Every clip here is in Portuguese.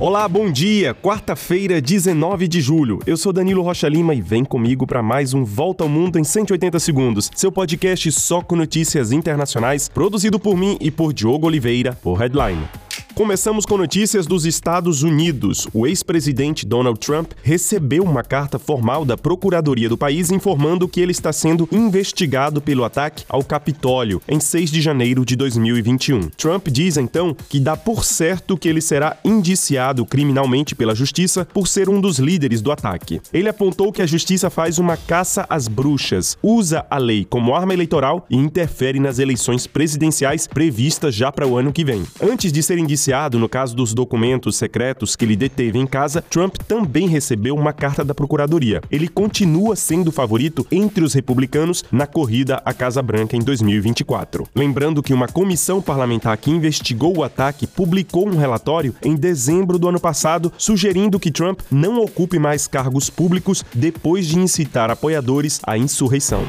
Olá, bom dia! Quarta-feira, 19 de julho. Eu sou Danilo Rocha Lima e vem comigo para mais um Volta ao Mundo em 180 segundos. Seu podcast só com notícias internacionais, produzido por mim e por Diogo Oliveira, por Headline. Começamos com notícias dos Estados Unidos. O ex-presidente Donald Trump recebeu uma carta formal da Procuradoria do país informando que ele está sendo investigado pelo ataque ao Capitólio em 6 de janeiro de 2021. Trump diz então que dá por certo que ele será indiciado criminalmente pela justiça por ser um dos líderes do ataque. Ele apontou que a justiça faz uma caça às bruxas, usa a lei como arma eleitoral e interfere nas eleições presidenciais previstas já para o ano que vem. Antes de ser indiciado, no caso dos documentos secretos que ele deteve em casa, Trump também recebeu uma carta da Procuradoria. Ele continua sendo favorito entre os republicanos na corrida à Casa Branca em 2024. Lembrando que uma comissão parlamentar que investigou o ataque publicou um relatório em dezembro do ano passado sugerindo que Trump não ocupe mais cargos públicos depois de incitar apoiadores à insurreição.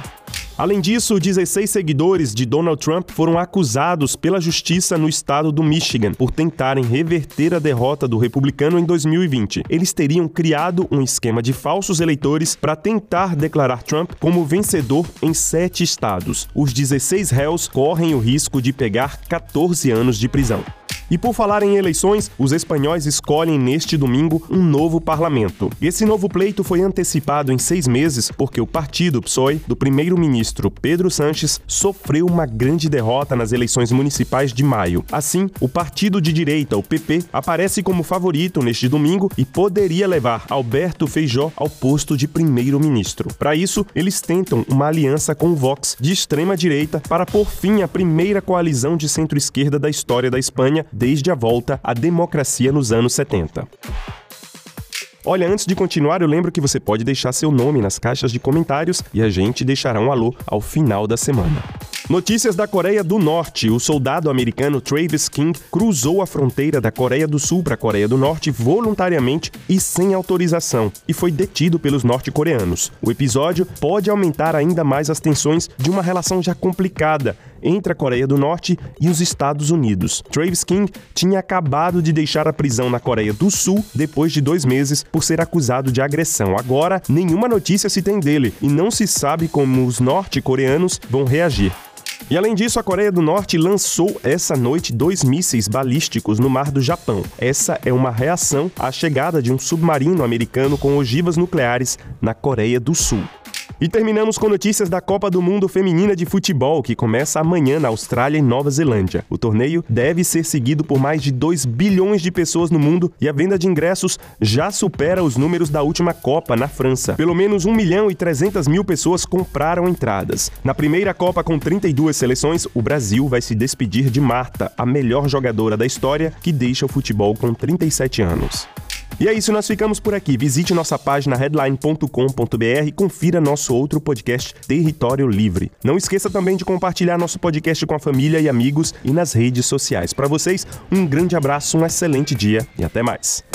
Além disso, 16 seguidores de Donald Trump foram acusados pela justiça no estado do Michigan por tentarem reverter a derrota do republicano em 2020. Eles teriam criado um esquema de falsos eleitores para tentar declarar Trump como vencedor em sete estados. Os 16 réus correm o risco de pegar 14 anos de prisão. E por falar em eleições, os espanhóis escolhem neste domingo um novo parlamento. Esse novo pleito foi antecipado em seis meses porque o partido PSOE, do primeiro-ministro Pedro Sanches, sofreu uma grande derrota nas eleições municipais de maio. Assim, o partido de direita, o PP, aparece como favorito neste domingo e poderia levar Alberto Feijó ao posto de primeiro-ministro. Para isso, eles tentam uma aliança com o Vox, de extrema direita, para pôr fim à primeira coalizão de centro-esquerda da história da Espanha desde a volta à democracia nos anos 70. Olha, antes de continuar, eu lembro que você pode deixar seu nome nas caixas de comentários e a gente deixará um alô ao final da semana. Notícias da Coreia do Norte. O soldado americano Travis King cruzou a fronteira da Coreia do Sul para a Coreia do Norte voluntariamente e sem autorização e foi detido pelos norte-coreanos. O episódio pode aumentar ainda mais as tensões de uma relação já complicada entre a Coreia do Norte e os Estados Unidos. Travis King tinha acabado de deixar a prisão na Coreia do Sul depois de dois meses por ser acusado de agressão. Agora, nenhuma notícia se tem dele e não se sabe como os norte-coreanos vão reagir. E além disso, a Coreia do Norte lançou essa noite dois mísseis balísticos no mar do Japão. Essa é uma reação à chegada de um submarino americano com ogivas nucleares na Coreia do Sul. E terminamos com notícias da Copa do Mundo Feminina de Futebol, que começa amanhã na Austrália e Nova Zelândia. O torneio deve ser seguido por mais de 2 bilhões de pessoas no mundo e a venda de ingressos já supera os números da última Copa na França. Pelo menos 1 milhão e 300 mil pessoas compraram entradas. Na primeira Copa com 32 seleções, o Brasil vai se despedir de Marta, a melhor jogadora da história, que deixa o futebol com 37 anos. E é isso, nós ficamos por aqui. Visite nossa página headline.com.br e confira nosso outro podcast Território Livre. Não esqueça também de compartilhar nosso podcast com a família e amigos e nas redes sociais. Para vocês, um grande abraço, um excelente dia e até mais.